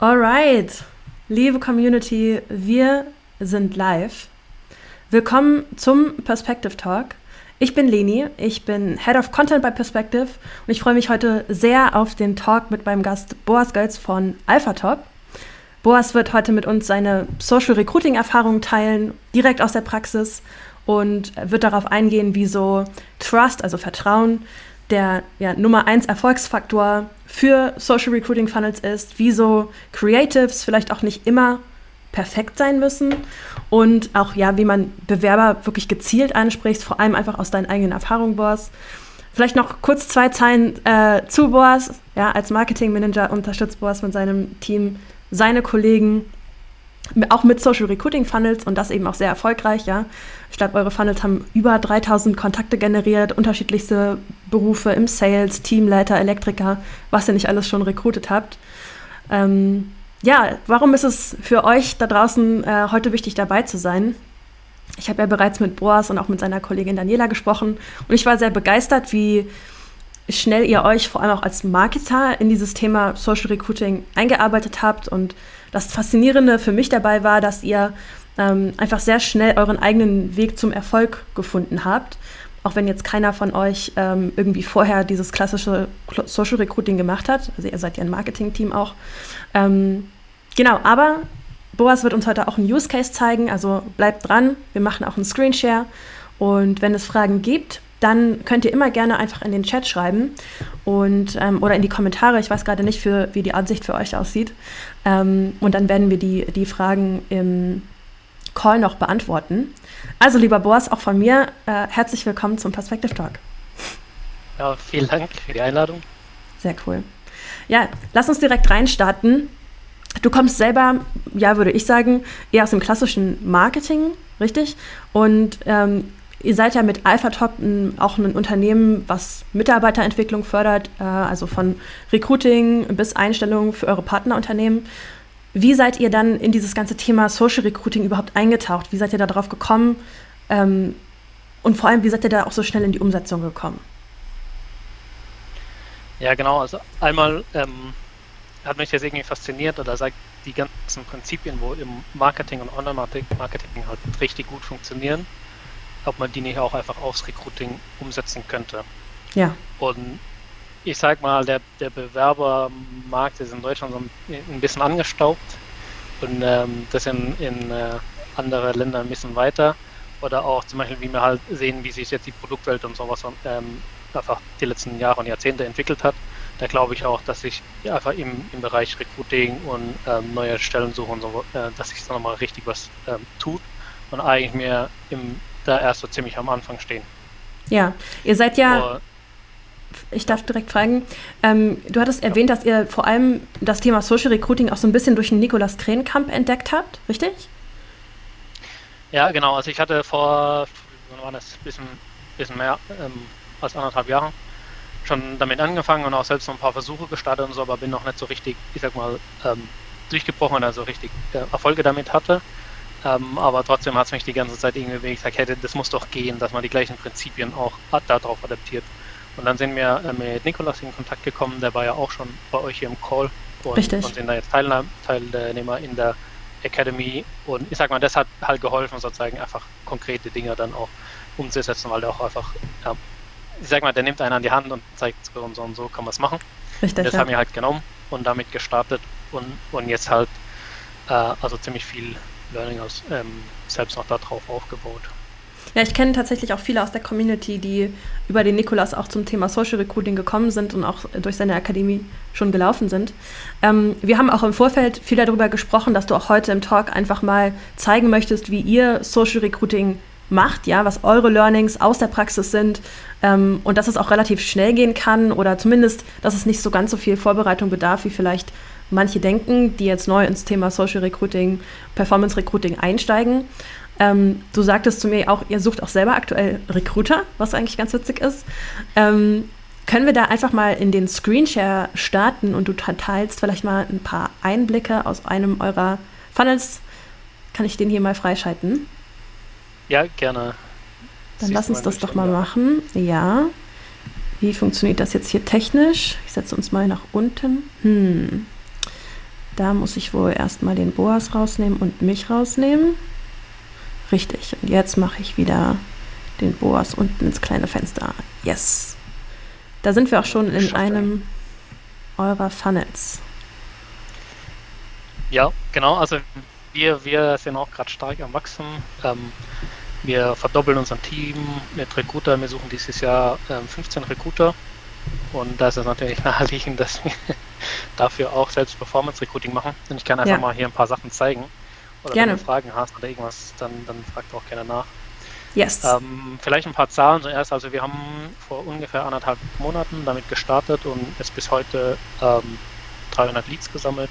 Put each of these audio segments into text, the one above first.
Alright, liebe Community, wir sind live. Willkommen zum Perspective Talk. Ich bin Leni, ich bin Head of Content bei Perspective und ich freue mich heute sehr auf den Talk mit meinem Gast Boas Gölz von AlphaTop. Boas wird heute mit uns seine Social Recruiting Erfahrungen teilen, direkt aus der Praxis und wird darauf eingehen, wie so Trust, also Vertrauen, der ja, Nummer eins Erfolgsfaktor für Social Recruiting Funnels ist, wieso Creatives vielleicht auch nicht immer perfekt sein müssen und auch ja, wie man Bewerber wirklich gezielt anspricht, vor allem einfach aus deinen eigenen Erfahrungen, Boas. Vielleicht noch kurz zwei Zeilen äh, zu Boas. Ja, als Marketingmanager unterstützt Boas mit seinem Team seine Kollegen auch mit Social Recruiting Funnels und das eben auch sehr erfolgreich, ja. Ich glaube, eure Funnels haben über 3000 Kontakte generiert, unterschiedlichste Berufe im Sales, Teamleiter, Elektriker, was ihr nicht alles schon recruited habt. Ähm, ja, warum ist es für euch da draußen äh, heute wichtig dabei zu sein? Ich habe ja bereits mit Boas und auch mit seiner Kollegin Daniela gesprochen und ich war sehr begeistert, wie schnell ihr euch vor allem auch als Marketer in dieses Thema Social Recruiting eingearbeitet habt und das Faszinierende für mich dabei war, dass ihr ähm, einfach sehr schnell euren eigenen Weg zum Erfolg gefunden habt. Auch wenn jetzt keiner von euch ähm, irgendwie vorher dieses klassische Social Recruiting gemacht hat. Also ihr seid ja ein Marketing-Team auch. Ähm, genau, aber Boas wird uns heute auch einen Use Case zeigen, also bleibt dran. Wir machen auch einen Screenshare. Und wenn es Fragen gibt, dann könnt ihr immer gerne einfach in den Chat schreiben und, ähm, oder in die Kommentare. Ich weiß gerade nicht, für, wie die Ansicht für euch aussieht. Ähm, und dann werden wir die, die Fragen im Call noch beantworten. Also, lieber Boas, auch von mir äh, herzlich willkommen zum Perspective Talk. Ja, vielen Dank für die Einladung. Sehr cool. Ja, lass uns direkt reinstarten. Du kommst selber, ja, würde ich sagen, eher aus dem klassischen Marketing, richtig? Und ähm, Ihr seid ja mit AlphaTop auch ein Unternehmen, was Mitarbeiterentwicklung fördert, äh, also von Recruiting bis Einstellung für eure Partnerunternehmen. Wie seid ihr dann in dieses ganze Thema Social Recruiting überhaupt eingetaucht? Wie seid ihr da drauf gekommen? Ähm, und vor allem, wie seid ihr da auch so schnell in die Umsetzung gekommen? Ja, genau. Also einmal ähm, hat mich das irgendwie fasziniert oder sagt die ganzen Prinzipien, wo im Marketing und Online-Marketing halt richtig gut funktionieren ob man die nicht auch einfach aufs Recruiting umsetzen könnte. Ja. Und ich sag mal, der, der Bewerbermarkt ist in Deutschland so ein, bisschen angestaubt und ähm, das in, in äh, andere Länder ein bisschen weiter. Oder auch zum Beispiel, wie wir halt sehen, wie sich jetzt die Produktwelt und sowas ähm, einfach die letzten Jahre und Jahrzehnte entwickelt hat. Da glaube ich auch, dass sich einfach im, im Bereich Recruiting und ähm, neue Stellensuche und so, äh, dass sich da nochmal richtig was ähm, tut und eigentlich mehr im da erst so ziemlich am Anfang stehen. Ja, ihr seid ja. Oh. Ich darf direkt fragen. Ähm, du hattest erwähnt, dass ihr vor allem das Thema Social Recruiting auch so ein bisschen durch den Nikolaus Krenkamp entdeckt habt, richtig? Ja, genau. Also ich hatte vor, wann war das, bisschen, bisschen mehr ähm, als anderthalb Jahren schon damit angefangen und auch selbst noch ein paar Versuche gestartet und so, aber bin noch nicht so richtig, ich sag mal, ähm, durchgebrochen, also richtig äh, Erfolge damit hatte. Ähm, aber trotzdem hat es mich die ganze Zeit irgendwie, wenn ich gesagt hätte, das muss doch gehen, dass man die gleichen Prinzipien auch darauf adaptiert. Und dann sind wir äh, mit Nikolas in Kontakt gekommen, der war ja auch schon bei euch hier im Call und, Richtig. und sind da jetzt Teilnehmer, Teilnehmer in der Academy. Und ich sag mal, das hat halt geholfen, sozusagen einfach konkrete Dinge dann auch umzusetzen, weil der auch einfach, ja, ich sag mal, der nimmt einen an die Hand und zeigt so und so und so kann man es machen. Richtig, das ja. haben wir halt genommen und damit gestartet und, und jetzt halt äh, also ziemlich viel Learning aus, ähm, selbst noch darauf aufgebaut. Ja, ich kenne tatsächlich auch viele aus der Community, die über den Nikolas auch zum Thema Social Recruiting gekommen sind und auch durch seine Akademie schon gelaufen sind. Ähm, wir haben auch im Vorfeld viel darüber gesprochen, dass du auch heute im Talk einfach mal zeigen möchtest, wie ihr Social Recruiting macht, ja, was eure Learnings aus der Praxis sind ähm, und dass es auch relativ schnell gehen kann oder zumindest, dass es nicht so ganz so viel Vorbereitung bedarf, wie vielleicht manche denken, die jetzt neu ins Thema Social Recruiting, Performance Recruiting einsteigen. Ähm, du sagtest zu mir auch, ihr sucht auch selber aktuell Recruiter, was eigentlich ganz witzig ist. Ähm, können wir da einfach mal in den Screenshare starten und du teilst vielleicht mal ein paar Einblicke aus einem eurer Funnels? Kann ich den hier mal freischalten? Ja, gerne. Dann Siehst lass uns das doch mal ja. machen. Ja. Wie funktioniert das jetzt hier technisch? Ich setze uns mal nach unten. Hm. Da muss ich wohl erstmal den Boas rausnehmen und mich rausnehmen. Richtig. Und jetzt mache ich wieder den Boas unten ins kleine Fenster. Yes. Da sind wir auch schon in einem eurer Funnels. Ja, genau. Also wir, wir sind auch gerade stark am Wachsen. Ähm, wir verdoppeln unser Team mit Recruiter. Wir suchen dieses Jahr ähm, 15 Recruiter. Und da ist es natürlich naheliegend, dass wir dafür auch selbst Performance Recruiting machen. Und ich kann einfach ja. mal hier ein paar Sachen zeigen. Oder gerne. wenn du Fragen hast oder irgendwas, dann, dann frag auch gerne nach. Yes. Ähm, vielleicht ein paar Zahlen zuerst. Also wir haben vor ungefähr anderthalb Monaten damit gestartet und es bis heute ähm, 300 Leads gesammelt.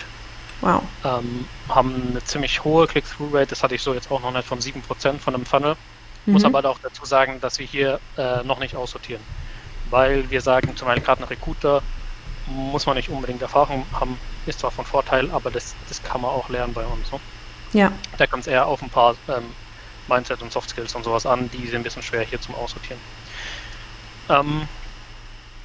Wow. Ähm, haben eine ziemlich hohe Click-Through-Rate, das hatte ich so jetzt auch noch nicht von 7% von einem Funnel. Mhm. Muss aber auch dazu sagen, dass wir hier äh, noch nicht aussortieren. Weil wir sagen, zum Beispiel gerade ein Recruiter muss man nicht unbedingt Erfahrung haben, ist zwar von Vorteil, aber das, das kann man auch lernen bei uns. Ne? Ja. Da kommt es eher auf ein paar ähm, Mindset und Soft Skills und sowas an, die sind ein bisschen schwer hier zum Aussortieren. Ähm,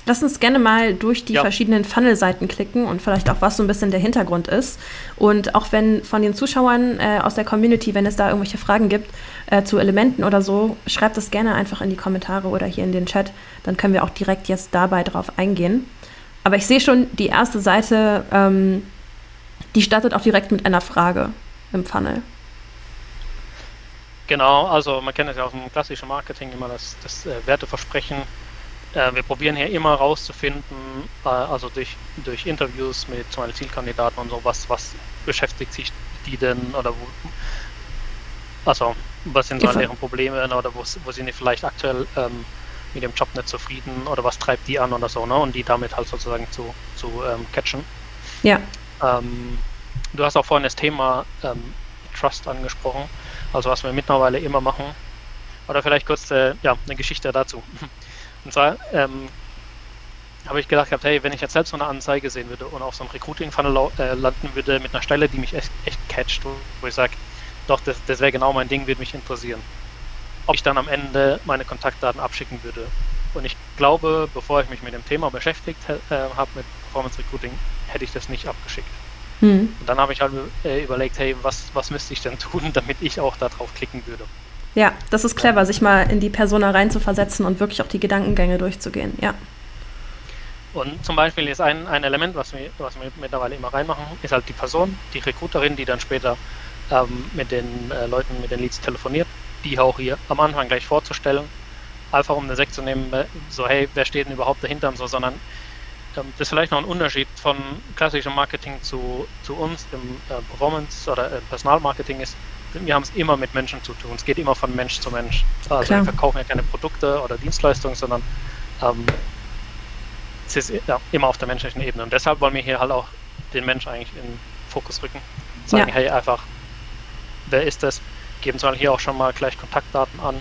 Lass uns gerne mal durch die ja. verschiedenen Funnel-Seiten klicken und vielleicht auch, was so ein bisschen der Hintergrund ist. Und auch wenn von den Zuschauern äh, aus der Community, wenn es da irgendwelche Fragen gibt äh, zu Elementen oder so, schreibt das gerne einfach in die Kommentare oder hier in den Chat. Dann können wir auch direkt jetzt dabei drauf eingehen. Aber ich sehe schon, die erste Seite, ähm, die startet auch direkt mit einer Frage im Funnel. Genau, also man kennt es ja aus dem klassischen Marketing immer das, das äh, Werteversprechen. Äh, wir probieren hier immer rauszufinden, äh, also durch, durch Interviews mit zum Beispiel Zielkandidaten und so, was, was beschäftigt sich die denn oder wo, also was sind so deren Probleme oder wo, wo sind die vielleicht aktuell ähm, mit dem Job nicht zufrieden oder was treibt die an oder so, ne? Und die damit halt sozusagen zu, zu ähm, catchen. Ja. Ähm, du hast auch vorhin das Thema ähm, Trust angesprochen. Also was wir mittlerweile immer machen. Oder vielleicht kurz äh, ja, eine Geschichte dazu. Und zwar ähm, habe ich gedacht, hey, wenn ich jetzt selbst so eine Anzeige sehen würde und auf so einem Recruiting-Funnel äh, landen würde mit einer Stelle, die mich echt, echt catcht, wo ich sage, doch, das, das wäre genau mein Ding, würde mich interessieren. Ob ich dann am Ende meine Kontaktdaten abschicken würde. Und ich glaube, bevor ich mich mit dem Thema beschäftigt äh, habe, mit Performance Recruiting, hätte ich das nicht abgeschickt. Mhm. Und dann habe ich halt äh, überlegt, hey, was, was müsste ich denn tun, damit ich auch darauf klicken würde. Ja, das ist clever, sich mal in die Persona reinzuversetzen und wirklich auch die Gedankengänge durchzugehen, ja. Und zum Beispiel ist ein, ein Element, was wir, was wir mittlerweile immer reinmachen, ist halt die Person, die Recruiterin, die dann später ähm, mit den äh, Leuten, mit den Leads telefoniert, die auch hier am Anfang gleich vorzustellen, einfach um eine Sekt zu nehmen, äh, so hey, wer steht denn überhaupt dahinter und so, sondern ähm, das ist vielleicht noch ein Unterschied von klassischem Marketing zu, zu uns im äh, Performance- oder äh, Personalmarketing ist, wir haben es immer mit Menschen zu tun. Es geht immer von Mensch zu Mensch. Also Klar. wir verkaufen ja keine Produkte oder Dienstleistungen, sondern ähm, es ist ja, immer auf der menschlichen Ebene. Und deshalb wollen wir hier halt auch den Mensch eigentlich in den Fokus rücken. Sagen, ja. hey, einfach, wer ist das? Geben zwar hier auch schon mal gleich Kontaktdaten an.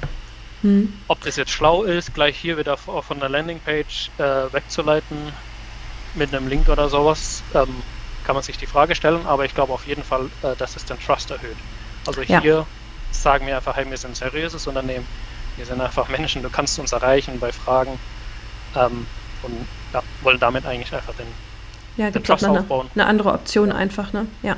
Hm. Ob das jetzt schlau ist, gleich hier wieder von der Landingpage äh, wegzuleiten, mit einem Link oder sowas, ähm, kann man sich die Frage stellen, aber ich glaube auf jeden Fall, äh, dass es den Trust erhöht. Also hier ja. sagen wir einfach, hey, wir sind ein seriöses Unternehmen, wir sind einfach Menschen, du kannst uns erreichen bei Fragen ähm, und ja, wollen damit eigentlich einfach den, ja, den Trust eine, aufbauen. Eine andere Option einfach, ne? Ja.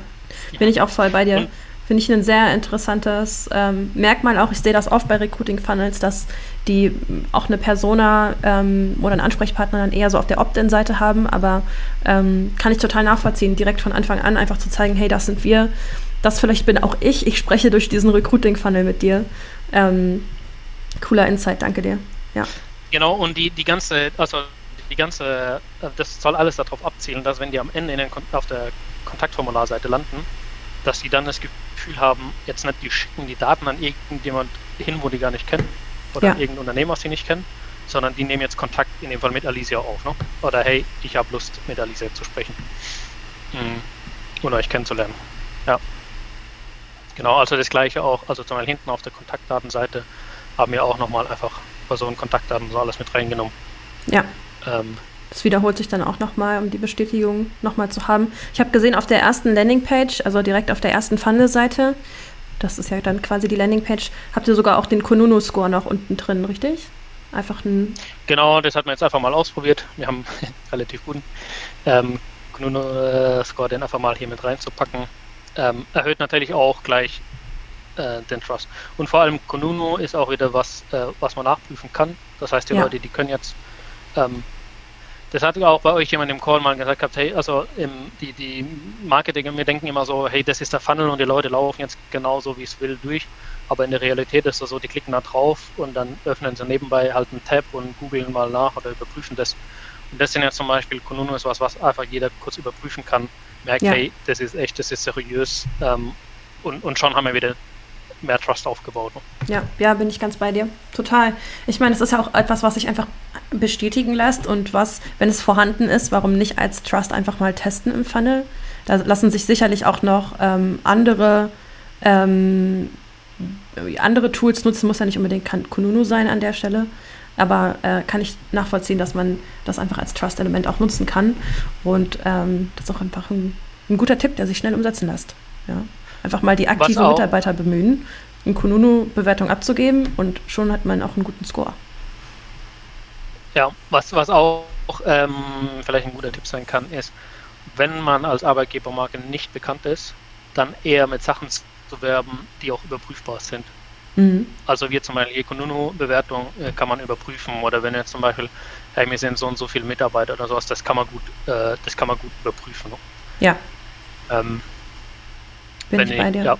Bin ich auch voll bei dir. Und Finde ich ein sehr interessantes ähm, Merkmal auch. Ich sehe das oft bei Recruiting Funnels, dass die auch eine Persona ähm, oder einen Ansprechpartner dann eher so auf der Opt-in-Seite haben. Aber ähm, kann ich total nachvollziehen, direkt von Anfang an einfach zu zeigen, hey, das sind wir. Das vielleicht bin auch ich. Ich spreche durch diesen Recruiting Funnel mit dir. Ähm, cooler Insight, danke dir. Ja. Genau, und die, die ganze, also die ganze, äh, das soll alles darauf abzielen, dass wenn die am Ende den, auf der Kontaktformularseite landen, dass die dann das Gefühl haben, jetzt nicht, die schicken die Daten an irgendjemand hin, wo die gar nicht kennen, oder ja. irgendein Unternehmen, was sie nicht kennen, sondern die nehmen jetzt Kontakt in dem Fall mit Alicia auf, ne? Oder hey, ich habe Lust, mit Alicia zu sprechen. Mhm. Oder euch kennenzulernen. Ja. Genau, also das gleiche auch, also zum Beispiel hinten auf der Kontaktdatenseite haben wir auch nochmal einfach Personen, Kontaktdaten so alles mit reingenommen. Ja. Ähm, das wiederholt sich dann auch nochmal, um die Bestätigung nochmal zu haben. Ich habe gesehen, auf der ersten Landingpage, also direkt auf der ersten Funnel-Seite, das ist ja dann quasi die Landingpage, habt ihr sogar auch den Konunu-Score noch unten drin, richtig? Einfach ein. Genau, das hat man jetzt einfach mal ausprobiert. Wir haben relativ guten ähm, Kununu-Score, den einfach mal hier mit reinzupacken, ähm, erhöht natürlich auch gleich äh, den Trust. Und vor allem Kununu ist auch wieder was, äh, was man nachprüfen kann. Das heißt, die ja. Leute, die können jetzt ähm, das hat auch bei euch jemand im Call mal gesagt gehabt, hey, also im, die, die Marketing, wir denken immer so, hey, das ist der Funnel und die Leute laufen jetzt genauso, wie es will, durch. Aber in der Realität ist es so, die klicken da drauf und dann öffnen sie nebenbei halt einen Tab und googeln mal nach oder überprüfen das. Und das sind jetzt zum Beispiel, Konuno ist was, was einfach jeder kurz überprüfen kann, merkt, ja. hey, das ist echt, das ist seriös ähm, und, und schon haben wir wieder mehr Trust aufgebaut. Ja, ja, bin ich ganz bei dir. Total. Ich meine, es ist ja auch etwas, was sich einfach bestätigen lässt und was, wenn es vorhanden ist, warum nicht als Trust einfach mal testen im Funnel? Da lassen sich sicherlich auch noch ähm, andere, ähm, andere Tools nutzen, muss ja nicht unbedingt Kununu sein an der Stelle. Aber äh, kann ich nachvollziehen, dass man das einfach als Trust-Element auch nutzen kann. Und ähm, das ist auch einfach ein, ein guter Tipp, der sich schnell umsetzen lässt. Ja. Einfach mal die aktiven Mitarbeiter bemühen, eine Kununu-Bewertung abzugeben und schon hat man auch einen guten Score. Ja, was, was auch ähm, vielleicht ein guter Tipp sein kann, ist, wenn man als Arbeitgebermarke nicht bekannt ist, dann eher mit Sachen zu werben, die auch überprüfbar sind. Mhm. Also wie zum Beispiel die Kununu-Bewertung äh, kann man überprüfen oder wenn jetzt zum Beispiel, hey, wir sind so und so viele Mitarbeiter oder sowas, das kann man gut, äh, das kann man gut überprüfen. Ja. Ähm, bin ich bei dir. Ja.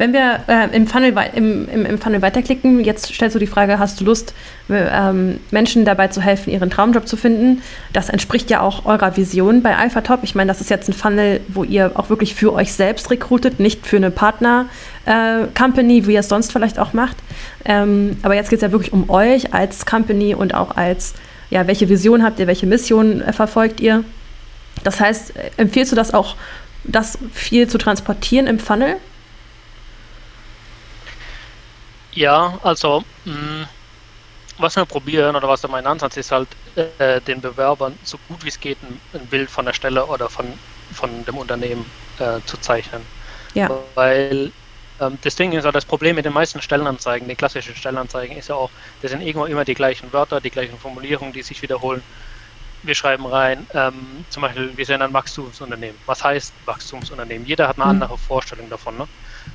Wenn wir äh, im, Funnel, im, im, im, Funnel weiterklicken, jetzt stellst du die Frage, hast du Lust, ähm, Menschen dabei zu helfen, ihren Traumjob zu finden? Das entspricht ja auch eurer Vision bei Alpha Top. Ich meine, das ist jetzt ein Funnel, wo ihr auch wirklich für euch selbst rekrutet, nicht für eine Partner-Company, äh, wie ihr es sonst vielleicht auch macht. Ähm, aber jetzt geht es ja wirklich um euch als Company und auch als, ja, welche Vision habt ihr, welche Mission äh, verfolgt ihr? Das heißt, empfiehlst du das auch das viel zu transportieren im Funnel? Ja, also mh, mm, was wir probieren oder was mein Ansatz ist halt, äh, den Bewerbern so gut wie es geht ein, ein, Bild von der Stelle oder von, von dem Unternehmen äh, zu zeichnen. Ja. Weil ähm, das Ding ist ja, das Problem mit den meisten Stellenanzeigen, die klassischen Stellenanzeigen, ist ja auch, das sind irgendwo immer die gleichen Wörter, die gleichen Formulierungen, die sich wiederholen wir schreiben rein, ähm, zum Beispiel, wir sind ein Wachstumsunternehmen. Was heißt Wachstumsunternehmen? Jeder hat eine mhm. andere Vorstellung davon. Ne?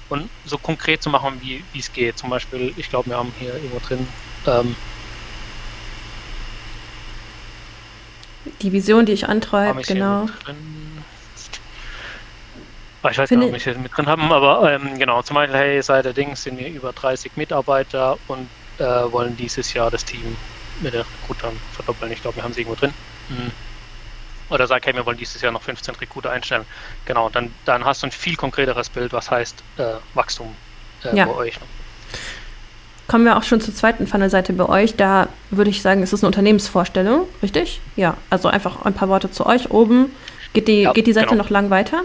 Und so konkret zu machen, wie es geht. Zum Beispiel, ich glaube, wir haben hier irgendwo drin. Ähm, die Vision, die ich antreibe, genau. Ah, ich weiß Finde nicht, ob wir hier mit drin haben, aber ähm, genau, zum Beispiel, hey, seit der Dings sind wir über 30 Mitarbeiter und äh, wollen dieses Jahr das Team mit der Rekrutern verdoppeln. Ich glaube, wir haben sie irgendwo drin. Mhm. Oder sag, hey, wir wollen dieses Jahr noch 15 Recruiter einstellen. Genau, dann, dann hast du ein viel konkreteres Bild, was heißt äh, Wachstum äh, ja. bei euch. Kommen wir auch schon zur zweiten Funnel-Seite bei euch. Da würde ich sagen, es ist eine Unternehmensvorstellung, richtig? Ja, also einfach ein paar Worte zu euch oben. Geht die, ja, geht die Seite genau. noch lang weiter?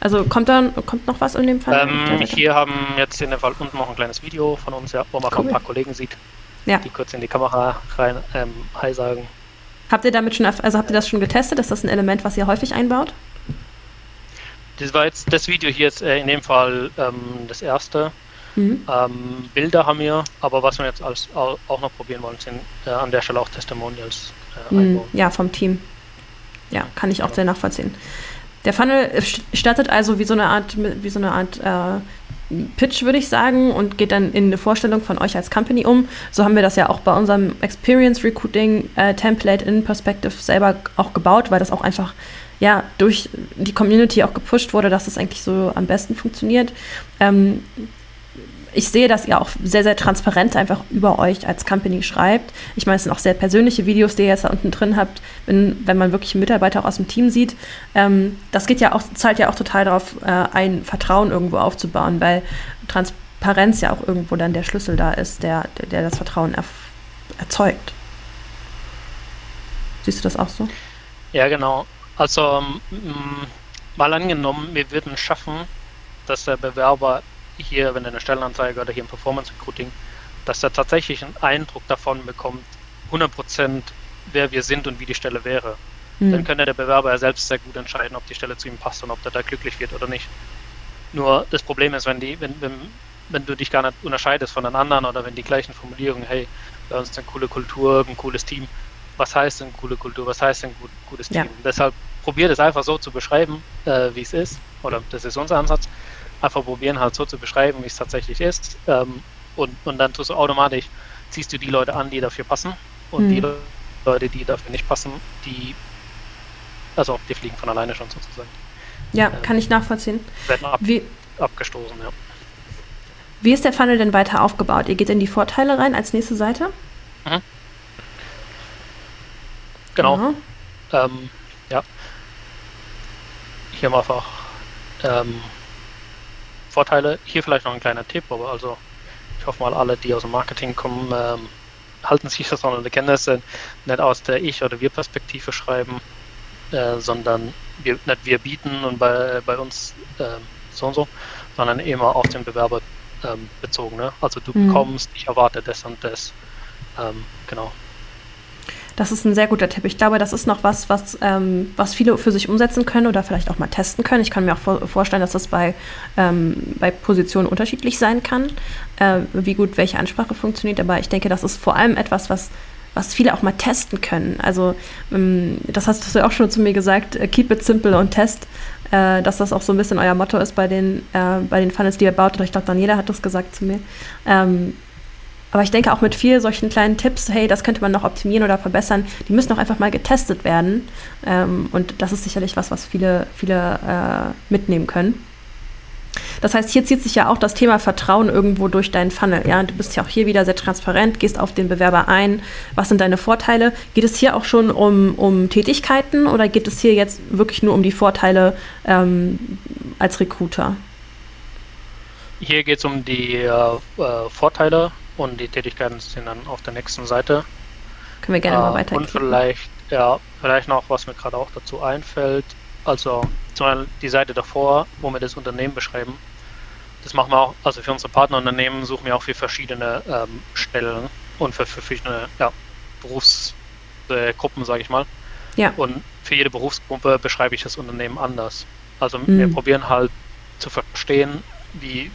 Also kommt dann kommt noch was in dem Fall? Ähm, hier haben jetzt in dem Fall unten noch ein kleines Video von uns, ja, wo man cool. ein paar Kollegen sieht, ja. die kurz in die Kamera rein ähm, Hi sagen. Habt ihr damit schon, also habt ihr das schon getestet? Ist das ein Element, was ihr häufig einbaut? Das war jetzt das Video hier jetzt äh, in dem Fall ähm, das erste. Mhm. Ähm, Bilder haben wir, aber was wir jetzt als, auch noch probieren wollen, sind äh, an der Stelle auch Testimonials äh, mhm. einbauen. Ja, vom Team. Ja, kann ich auch ja. sehr nachvollziehen. Der Funnel startet also wie so eine Art, wie so eine Art äh, Pitch, würde ich sagen, und geht dann in eine Vorstellung von euch als Company um. So haben wir das ja auch bei unserem Experience Recruiting äh, Template in Perspective selber auch gebaut, weil das auch einfach ja durch die Community auch gepusht wurde, dass es das eigentlich so am besten funktioniert. Ähm, ich sehe, dass ihr auch sehr, sehr transparent einfach über euch als Company schreibt. Ich meine, es sind auch sehr persönliche Videos, die ihr jetzt da unten drin habt, wenn, wenn man wirklich Mitarbeiter auch aus dem Team sieht. Ähm, das geht ja auch, zahlt ja auch total darauf äh, ein, Vertrauen irgendwo aufzubauen, weil Transparenz ja auch irgendwo dann der Schlüssel da ist, der, der, der das Vertrauen er, erzeugt. Siehst du das auch so? Ja, genau. Also mal angenommen, wir würden schaffen, dass der Bewerber hier, wenn er eine Stellenanzeige oder hier im Performance Recruiting, dass er tatsächlich einen Eindruck davon bekommt, 100% wer wir sind und wie die Stelle wäre. Mhm. Dann könnte der Bewerber ja selbst sehr gut entscheiden, ob die Stelle zu ihm passt und ob der da glücklich wird oder nicht. Nur das Problem ist, wenn, die, wenn, wenn, wenn du dich gar nicht unterscheidest von den anderen oder wenn die gleichen Formulierungen, hey, bei uns ist eine coole Kultur, ein cooles Team, was heißt denn coole Kultur, was heißt denn gut, gutes Team. Ja. Deshalb probiert es einfach so zu beschreiben, äh, wie es ist, oder das ist unser Ansatz, einfach probieren halt so zu beschreiben, wie es tatsächlich ist ähm, und, und dann tust du automatisch, ziehst du die Leute an, die dafür passen und Mhm. die Leute, die dafür nicht passen, die, also die fliegen von alleine schon sozusagen, Ja, Ähm. kann ich nachvollziehen. werden ab, Wie, abgestoßen, ja. wie ist der Funnel denn weiter aufgebaut? Ihr geht in die Vorteile rein als nächste Seite? Genau. Aha. Ähm, ja. Hier haben wir einfach ähm, Vorteile. Hier vielleicht noch ein kleiner Tipp, aber also ich hoffe mal, alle, die aus dem Marketing kommen, ähm, halten sich das an und kennen das äh, nicht aus der Ich- oder Wir-Perspektive schreiben, äh, sondern wir, nicht wir bieten und bei, bei uns ähm, so und so, sondern immer auf den Bewerber ähm, bezogen. Ne? Also du Mhm. bekommst, ich erwarte das und das. Ähm, genau. Das ist ein sehr guter Tipp. Ich glaube, das ist noch was, was, ähm, was viele für sich umsetzen können oder vielleicht auch mal testen können. Ich kann mir auch vor, vorstellen, dass das bei, ähm, bei Positionen unterschiedlich sein kann, äh, wie gut welche Ansprache funktioniert. Aber ich denke, das ist vor allem etwas, was, was viele auch mal testen können. Also, ähm, das hast du ja auch schon zu mir gesagt, äh, keep it simple und test. Äh, dass das auch so ein bisschen euer Motto ist bei den, äh, bei den Funnels, die ihr baut. Ich glaube, Daniela hat das gesagt zu mir. Ähm, aber ich denke auch mit vielen solchen kleinen Tipps, hey, das könnte man noch optimieren oder verbessern, die müssen auch einfach mal getestet werden. Ähm, und das ist sicherlich was, was viele, viele äh, mitnehmen können. Das heißt, hier zieht sich ja auch das Thema Vertrauen irgendwo durch deinen Funnel. Ja, du bist ja auch hier wieder sehr transparent, gehst auf den Bewerber ein. Was sind deine Vorteile? Geht es hier auch schon um, um Tätigkeiten oder geht es hier jetzt wirklich nur um die Vorteile ähm, als Recruiter? Hier geht es um die äh, äh, Vorteile und die Tätigkeiten sind dann auf der nächsten Seite. Können wir gerne mal Äh, weiter. Und vielleicht, ja, vielleicht noch, was mir gerade auch dazu einfällt. Also zum Beispiel die Seite davor, wo wir das Unternehmen beschreiben. Das machen wir auch, also für unsere Partnerunternehmen suchen wir auch für verschiedene ähm, Stellen und für, für verschiedene ja, Berufsgruppen, sage ich mal. Ja. Und für jede Berufsgruppe beschreibe ich das Unternehmen anders. Also wir Mhm. probieren halt zu verstehen, wie,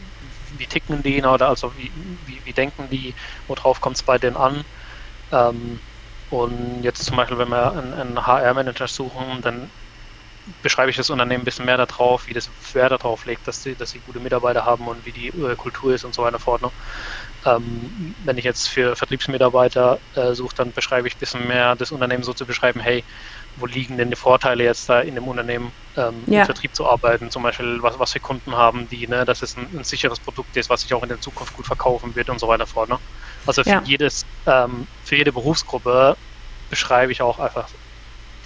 wie ticken die, ne, oder also wie, wie, wie denken die, worauf kommt es bei denen an. Ähm, und jetzt zum Beispiel, wenn wir einen, einen HR-Manager suchen, dann beschreibe ich das Unternehmen ein bisschen mehr darauf, wie das Wert darauf legt, dass sie, dass sie gute Mitarbeiter haben und wie die äh, Kultur ist und so weiter fort. Ne? Ähm, wenn ich jetzt für Vertriebsmitarbeiter äh, suche, dann beschreibe ich ein bisschen mehr das Unternehmen so zu beschreiben, hey, wo liegen denn die Vorteile jetzt da in dem Unternehmen ähm, Ja. im Vertrieb zu arbeiten, zum Beispiel was, was für Kunden haben die, ne, dass es ein, ein sicheres Produkt ist, was sich auch in der Zukunft gut verkaufen wird und so weiter fort. Ne? Also für Ja. jedes, ähm, für jede Berufsgruppe beschreibe ich auch einfach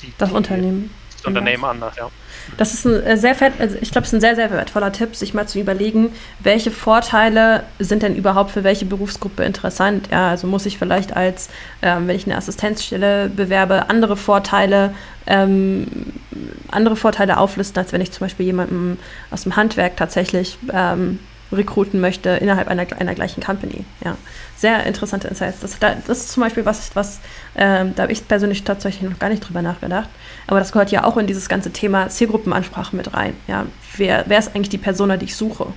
die, Das die, Unternehmen. Das Unternehmen anders, ja. Das ist ein äh, sehr fett, also ich glaube, es ist ein sehr, sehr wertvoller Tipp, sich mal zu überlegen, welche Vorteile sind denn überhaupt für welche Berufsgruppe interessant. Ja, also muss ich vielleicht als, ähm, wenn ich eine Assistenzstelle bewerbe, andere Vorteile, ähm, andere Vorteile auflisten, als wenn ich zum Beispiel jemanden aus dem Handwerk tatsächlich ähm, rekruten möchte innerhalb einer, einer gleichen Company. Ja, sehr interessante Insights. Das, da- das ist zum Beispiel was, was ähm, da habe ich persönlich tatsächlich noch gar nicht drüber nachgedacht. Aber das gehört ja auch in dieses ganze Thema Zielgruppenansprache mit rein. Ja, wer, wer ist eigentlich die Persona, die ich suche?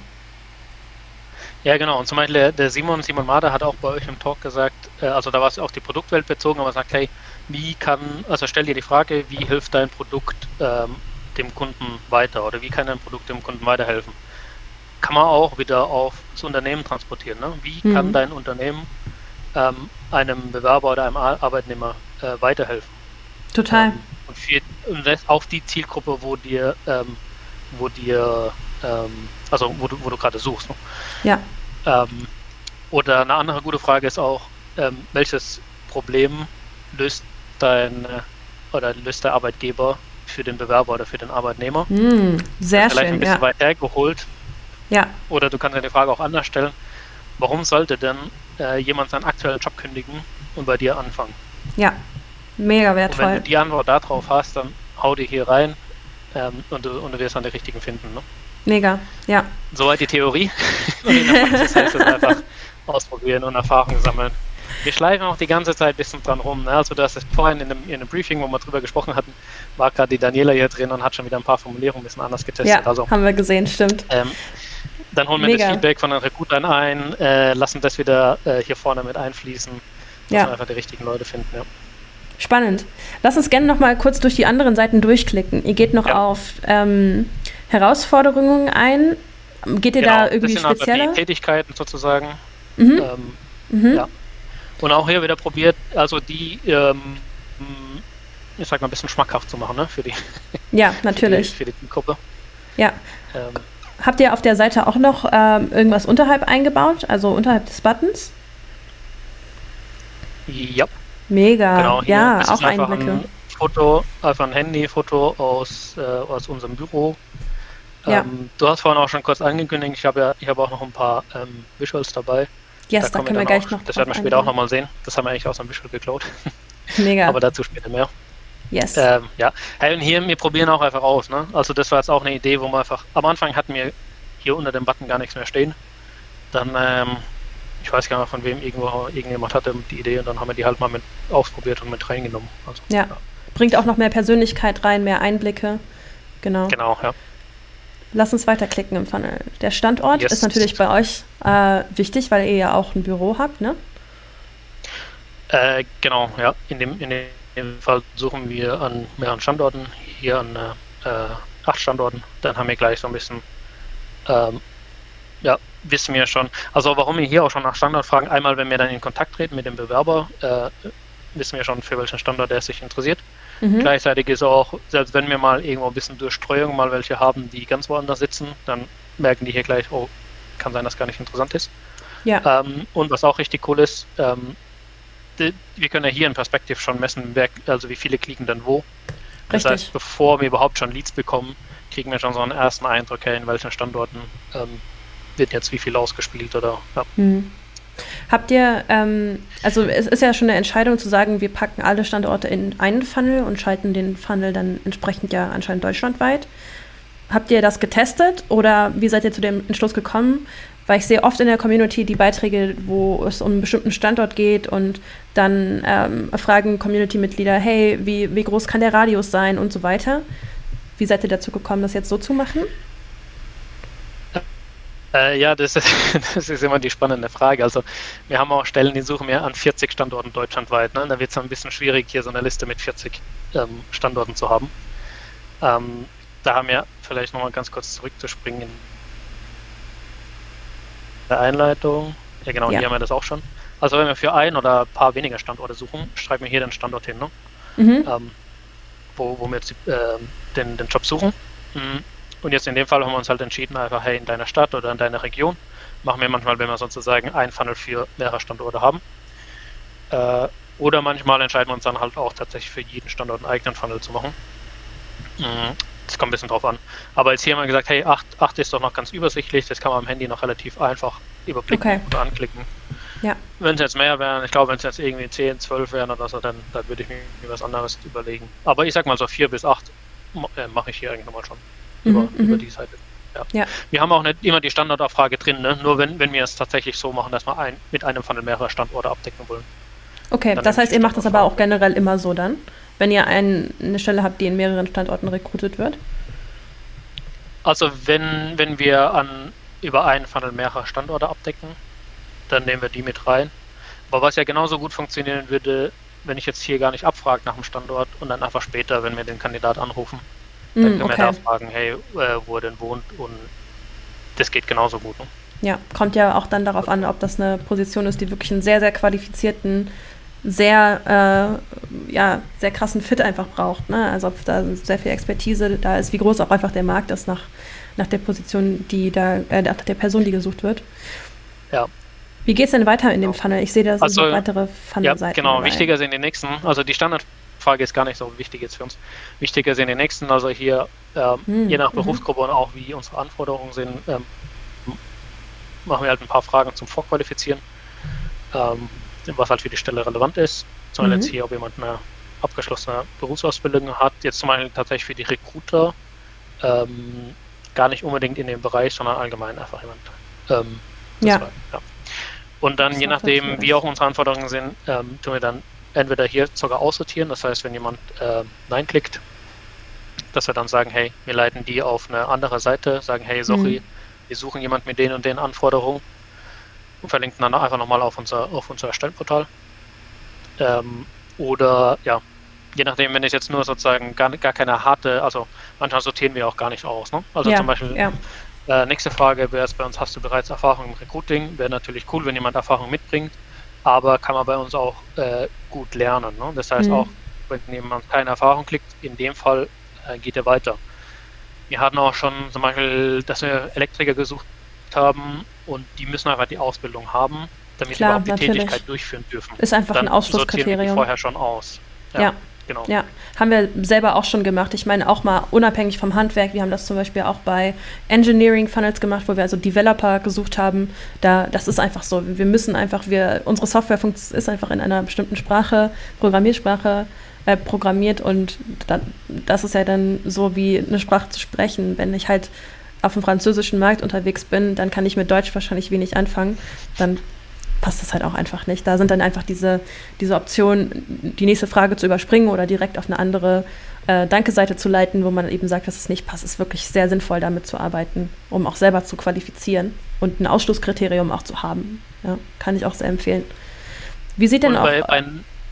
Ja, genau. Und zum Beispiel der, Simon, Simon Mader hat auch bei euch im Talk gesagt, äh, also da war es auf die Produktwelt bezogen, aber er sagt, hey, wie kann, also stell dir die Frage, wie hilft dein Produkt ähm, dem Kunden weiter oder wie kann dein Produkt dem Kunden weiterhelfen? Kann man auch wieder auf das Unternehmen transportieren. Ne? Wie Mhm. kann dein Unternehmen ähm, einem Bewerber oder einem Ar- Arbeitnehmer äh, weiterhelfen? Total. Ähm, und, für, und auf die Zielgruppe, wo dir, ähm, wo dir, ähm, also wo du, wo du gerade suchst. Ne? Ja. Ähm, oder eine andere gute Frage ist auch, ähm, welches Problem löst dein oder löst der Arbeitgeber für den Bewerber oder für den Arbeitnehmer? Hm, sehr Vielleicht ein schön, bisschen ja. weit hergeholt. Ja, Oder du kannst dir die Frage auch anders stellen. Warum sollte denn äh, jemand seinen aktuellen Job kündigen und bei dir anfangen? ja. Mega Und wenn wertvoll. du die Antwort darauf hast, dann hau die hier rein ähm, und, du, und du wirst dann die richtigen finden. Ne? Mega, ja. Soweit die Theorie. und in der Praxis heißt es einfach ausprobieren und Erfahrung sammeln. Wir schleifen auch die ganze Zeit ein bisschen dran rum. Ne? Also das ist vorhin in einem, in einem Briefing, wo wir drüber gesprochen hatten, war gerade die Daniela hier drin und hat schon wieder ein paar Formulierungen ein bisschen anders getestet. Ja, Also haben wir gesehen, stimmt. ähm, dann holen wir Mega. das Feedback von den Recruitern ein, äh, lassen das wieder äh, hier vorne mit einfließen, dass Ja. wir einfach die richtigen Leute finden. Ja. Spannend. Lass uns gerne noch mal kurz durch die anderen Seiten durchklicken. Ihr geht noch ja. auf ähm, Herausforderungen ein. Geht ihr genau, da irgendwie das sind spezieller? die Tätigkeiten sozusagen. Mhm. Ähm, mhm. Ja. Und auch hier wieder probiert, also die, ähm, ich sag mal, ein bisschen schmackhaft zu machen, ne? Für die. Ja, natürlich. für die, für die Gruppe. Ja. Ähm, Habt ihr auf der Seite auch noch ähm, irgendwas unterhalb eingebaut, also unterhalb des Buttons? Ja. Mega. Genau, ja, auch Einblicke. Ein Foto, einfach ein Handyfoto aus, äh, aus unserem Büro. Ja. Ähm, du hast vorhin auch schon kurz angekündigt, ich habe ja, ich habe auch noch ein paar ähm, Visuals dabei. Yes, da, da können wir gleich auch, noch. Das werden wir später auch nochmal sehen. Das haben wir eigentlich aus einem Visual geklaut. Mega. Aber dazu später mehr. Yes. Ähm, ja, hey, und hier, wir probieren auch einfach aus. Ne? Also das war jetzt auch eine Idee, wo wir einfach, am Anfang hatten wir hier unter dem Button gar nichts mehr stehen. Dann, ähm, ich weiß gar nicht, von wem irgendwo irgendjemand hatte die Idee und dann haben wir die halt mal mit ausprobiert und mit reingenommen. Also, ja. ja. bringt auch noch mehr Persönlichkeit rein, mehr Einblicke. Genau. Genau, ja. Lass uns weiterklicken im Funnel. Der Standort yes. ist natürlich bei euch äh, wichtig, weil ihr ja auch ein Büro habt, ne? Äh, genau, ja. In dem, in dem Fall suchen wir an mehreren Standorten, hier an äh, acht Standorten. Dann haben wir gleich so ein bisschen, ähm, ja, wissen wir schon. Also warum wir hier auch schon nach Standort fragen, einmal, wenn wir dann in Kontakt treten mit dem Bewerber, äh, wissen wir schon, für welchen Standort er sich interessiert. Mhm. Gleichzeitig ist auch, selbst wenn wir mal irgendwo ein bisschen durch Streuung mal welche haben, die ganz woanders sitzen, dann merken die hier gleich, oh, kann sein, dass gar nicht interessant ist. Ja. Ähm, und was auch richtig cool ist, ähm, wir können ja hier in Perspektiv schon messen, wer, also wie viele klicken dann wo. Das richtig. heißt, bevor wir überhaupt schon Leads bekommen, kriegen wir schon so einen ersten Eindruck, hey, in welchen Standorten ähm, wird jetzt wie viel ausgespielt oder ja. Mhm. Habt ihr, ähm, also es ist ja schon eine Entscheidung zu sagen, wir packen alle Standorte in einen Funnel und schalten den Funnel dann entsprechend ja anscheinend deutschlandweit. Habt ihr das getestet oder wie seid ihr zu dem Entschluss gekommen? Weil ich sehe oft in der Community die Beiträge, wo es um einen bestimmten Standort geht und dann ähm, fragen Community-Mitglieder, hey, wie, wie groß kann der Radius sein und so weiter. Wie seid ihr dazu gekommen, das jetzt so zu machen? Äh, ja, das ist, das ist immer die spannende Frage. Also wir haben auch Stellen, die suchen wir an 40 Standorten deutschlandweit. Ne? Da wird es ein bisschen schwierig, hier so eine Liste mit 40 ähm, Standorten zu haben. Ähm, da haben wir vielleicht nochmal ganz kurz zurückzuspringen in der Einleitung. Ja genau, ja. hier haben wir das auch schon. Also wenn wir für ein oder ein paar weniger Standorte suchen, schreiben wir hier den Standort hin, ne? mhm. ähm, wo, wo wir jetzt äh, den, den Job suchen. Mhm. Und jetzt in dem Fall haben wir uns halt entschieden, einfach, hey, in deiner Stadt oder in deiner Region machen wir manchmal, wenn wir sozusagen ein Funnel für mehrere Standorte haben. Äh, oder manchmal entscheiden wir uns dann halt auch tatsächlich für jeden Standort einen eigenen Funnel zu machen. Das kommt ein bisschen drauf an. Aber jetzt hier haben wir gesagt, hey, 8, 8 ist doch noch ganz übersichtlich, das kann man am Handy noch relativ einfach überblicken okay. oder anklicken. Ja. Wenn es jetzt mehr wären, ich glaube, wenn es jetzt irgendwie 10, 12 wären oder so, dann, dann würde ich mir was anderes überlegen. Aber ich sag mal so 4 bis 8 äh, mache ich hier eigentlich nochmal schon über, mhm, über mhm. die Seite. Ja. ja. Wir haben auch nicht immer die Standortabfrage drin, ne? nur wenn, wenn wir es tatsächlich so machen, dass wir ein, mit einem Funnel mehrere Standorte abdecken wollen. Okay, dann das heißt, ihr macht das aber auch generell immer so dann, wenn ihr ein, eine Stelle habt, die in mehreren Standorten rekrutiert wird? Also wenn, wenn wir an über einen Funnel mehrere Standorte abdecken, dann nehmen wir die mit rein. Aber was ja genauso gut funktionieren würde, wenn ich jetzt hier gar nicht abfrage nach dem Standort und dann einfach später, wenn wir den Kandidat anrufen, dann mm, können okay. wir da fragen, hey, äh, wo er denn wohnt und das geht genauso gut. Ne? Ja, kommt ja auch dann darauf an, ob das eine Position ist, die wirklich einen sehr, sehr qualifizierten, sehr, äh, ja, sehr krassen Fit einfach braucht. Ne? Also ob da sehr viel Expertise da ist, wie groß auch einfach der Markt ist nach, nach der Position, die da, äh, nach der Person, die gesucht wird. Ja. Wie geht es denn weiter in dem Funnel? Ich sehe, da sind also, weitere Funnel-Seiten. Ja, genau, dabei. wichtiger sind die nächsten. Also die Standard Frage ist gar nicht so wichtig jetzt für uns. Wichtiger sind die nächsten, also hier ähm, hm, je nach mhm. Berufsgruppe und auch wie unsere Anforderungen sind, ähm, machen wir halt ein paar Fragen zum Vorqualifizieren, ähm, was halt für die Stelle relevant ist. Zum Beispiel mhm. jetzt hier, ob jemand eine abgeschlossene Berufsausbildung hat, jetzt zum Beispiel tatsächlich für die Recruiter, ähm, gar nicht unbedingt in dem Bereich, sondern allgemein einfach jemand. Ähm, ja. War, ja. Und dann, je nachdem, wie auch unsere Anforderungen sind, ähm, tun wir dann entweder hier sogar aussortieren, das heißt, wenn jemand äh, Nein klickt, dass wir dann sagen, hey, wir leiten die auf eine andere Seite, sagen, hey, sorry, mhm. wir suchen jemanden mit den und den Anforderungen und verlinken dann einfach nochmal auf unser, auf unser Stellportal. Ähm, oder ja, je nachdem, wenn ich jetzt nur sozusagen gar, gar keine harte, also manchmal sortieren wir auch gar nicht aus. Ne? Also Ja, zum Beispiel, ja. äh, nächste Frage wäre es bei uns, hast du bereits Erfahrung im Recruiting? Wäre natürlich cool, wenn jemand Erfahrung mitbringt, aber kann man bei uns auch äh, gut lernen. Ne? Das heißt Mhm. auch, wenn jemand keine Erfahrung kriegt, in dem Fall äh, geht er weiter. Wir hatten auch schon zum Beispiel, dass wir Elektriker gesucht haben und die müssen einfach die Ausbildung haben, damit Klar, sie überhaupt die natürlich. Tätigkeit durchführen dürfen. Ist einfach ein Dann sortieren wir die Ausschlusskriterium. vorher schon aus. Ja. Genau. Ja, haben wir selber auch schon gemacht. Ich meine, auch mal unabhängig vom Handwerk. Wir haben das zum Beispiel auch bei Engineering Funnels gemacht, wo wir also Developer gesucht haben. Da, das ist einfach so. Wir müssen einfach, wir, unsere Software ist einfach in einer bestimmten Sprache, Programmiersprache äh, programmiert und dann, das ist ja dann so wie eine Sprache zu sprechen. Wenn ich halt auf dem französischen Markt unterwegs bin, dann kann ich mit Deutsch wahrscheinlich wenig anfangen. Dann passt das halt auch einfach nicht. Da sind dann einfach diese, diese Optionen, die nächste Frage zu überspringen oder direkt auf eine andere äh, Danke-Seite zu leiten, wo man eben sagt, dass es nicht passt. ist wirklich sehr sinnvoll, damit zu arbeiten, um auch selber zu qualifizieren und ein Ausschlusskriterium auch zu haben. Ja, kann ich auch sehr empfehlen. Wie sieht denn Und auch. bei, bei,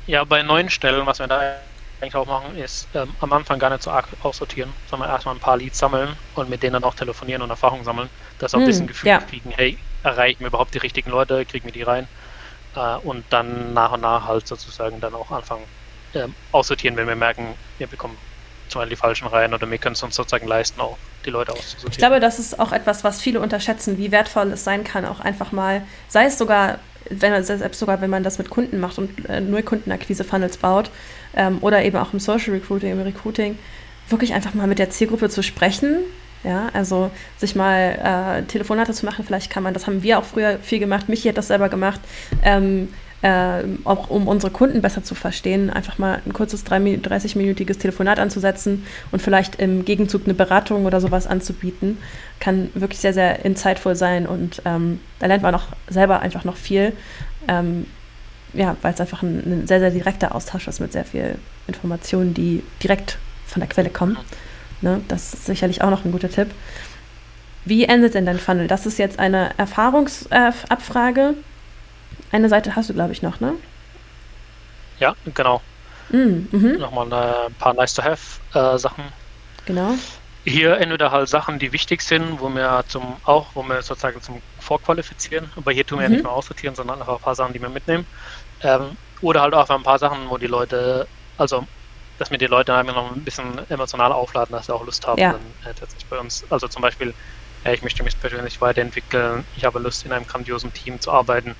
ja, bei neuen Stellen, was wir da eigentlich auch machen, ist ähm, am Anfang gar nicht so arg aussortieren, sondern erstmal ein paar Leads sammeln und mit denen dann auch telefonieren und Erfahrung sammeln, dass auch ein Hm, bisschen Gefühl ja. kriegen, hey, erreichen wir überhaupt die richtigen Leute, kriegen wir die rein äh, und dann nach und nach halt sozusagen dann auch anfangen ähm, aussortieren, wenn wir merken, wir bekommen zum Beispiel die falschen rein oder wir können es uns sozusagen leisten, auch die Leute auszusortieren. Ich glaube, das ist auch etwas, was viele unterschätzen, wie wertvoll es sein kann, auch einfach mal, sei es sogar, wenn selbst sogar, wenn man das mit Kunden macht und äh, nur Kundenakquise-Funnels baut ähm, oder eben auch im Social Recruiting, im Recruiting, wirklich einfach mal mit der Zielgruppe zu sprechen. Ja, also sich mal äh, Telefonate zu machen, vielleicht kann man, das haben wir auch früher viel gemacht, Michi hat das selber gemacht, ähm, äh, auch um unsere Kunden besser zu verstehen, einfach mal ein kurzes 30-minütiges Telefonat anzusetzen und vielleicht im Gegenzug eine Beratung oder sowas anzubieten, kann wirklich sehr, sehr insightful sein und ähm, da lernt man auch selber einfach noch viel. Ähm, ja, weil es einfach ein, ein sehr, sehr direkter Austausch ist mit sehr viel Informationen, die direkt von der Quelle kommen. Ne? Das ist sicherlich auch noch ein guter Tipp. Wie endet denn dein Funnel? Das ist jetzt eine Erfahrungsabfrage. Eine Seite hast du, glaube ich, noch, ne? Ja, genau. Mm, mhm, Nochmal äh, ein paar Nice-to-Have-Sachen. genau. Hier entweder halt Sachen, die wichtig sind, wo wir zum auch, wo wir sozusagen zum Vorqualifizieren, aber hier tun wir ja Mhm. nicht mehr aussortieren, sondern einfach ein paar Sachen, die wir mitnehmen. Ähm, oder halt auch ein paar Sachen, wo die Leute, also dass wir die Leute einfach noch ein bisschen emotional aufladen, dass sie auch Lust haben, Ja. dann äh, tatsächlich bei uns. Also zum Beispiel, ja, ich möchte mich persönlich weiterentwickeln, ich habe Lust, in einem grandiosen Team zu arbeiten.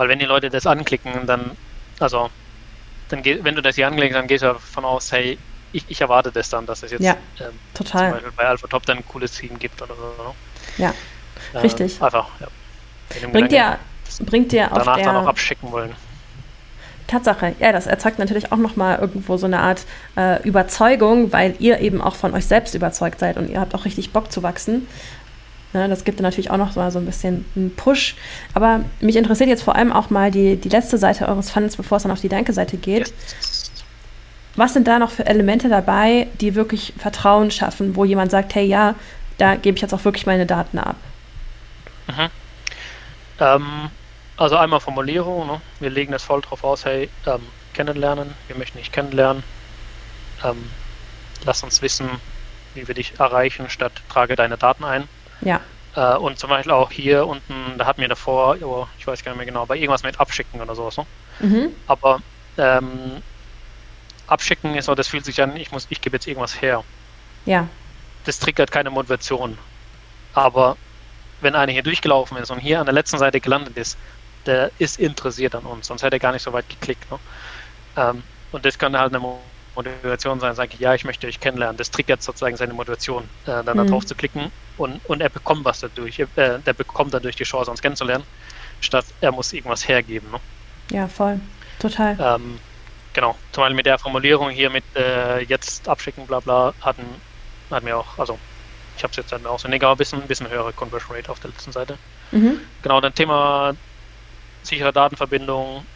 Weil wenn die Leute das anklicken, dann, also, dann geh, wenn du das hier anklickst, dann gehst du davon aus, hey, ich, ich erwarte das dann, dass es jetzt Ja, ähm, zum Total. Beispiel bei Alpha Top dann ein cooles Team gibt oder so. Ne? Ja, Äh, Richtig. Einfach, ja. Bringt dir, bringt dir auf danach dann auch der abschicken wollen. Tatsache, ja, das erzeugt natürlich auch nochmal irgendwo so eine Art äh, Überzeugung, weil ihr eben auch von euch selbst überzeugt seid und ihr habt auch richtig Bock zu wachsen. Ne, das gibt dann natürlich auch noch so, so ein bisschen einen Push. Aber mich interessiert jetzt vor allem auch mal die, die letzte Seite eures Funnels, bevor es dann auf die Danke-Seite geht. Was sind da noch für Elemente dabei, die wirklich Vertrauen schaffen, wo jemand sagt, hey ja, da gebe ich jetzt auch wirklich meine Daten ab? Ähm, also einmal Formulierung, ne? wir legen das voll drauf aus, hey, ähm, kennenlernen, wir möchten dich kennenlernen, ähm, lass uns wissen, wie wir dich erreichen, statt trage deine Daten ein. Ja, Äh, und zum Beispiel auch hier unten, da hatten wir davor, oh, ich weiß gar nicht mehr genau, bei irgendwas mit Abschicken oder sowas. Ne? mhm. Aber ähm, Abschicken ist so, das fühlt sich an, ich muss, ich gebe jetzt irgendwas her. ja, Das triggert keine Motivation. Aber wenn einer hier durchgelaufen ist und hier an der letzten Seite gelandet ist, der ist interessiert an uns, sonst hätte er gar nicht so weit geklickt. Ne? Ähm, und das kann halt eine Mo- Motivation sein, sage ich, ja, ich möchte euch kennenlernen. Das triggert sozusagen seine Motivation, äh, dann da Mhm. drauf zu klicken und, und er bekommt was dadurch. Äh, der bekommt dadurch die Chance, uns kennenzulernen, statt er muss irgendwas hergeben. Ne? ja, voll. Total. Ähm, genau, zum Beispiel mit der Formulierung hier mit äh, jetzt abschicken, bla bla, hatten, hatten wir auch, also ich habe es jetzt dann auswendig, aber ein bisschen, ein bisschen höhere Conversion Rate auf der letzten Seite. Mhm. Genau, dann Thema sichere Datenverbindung,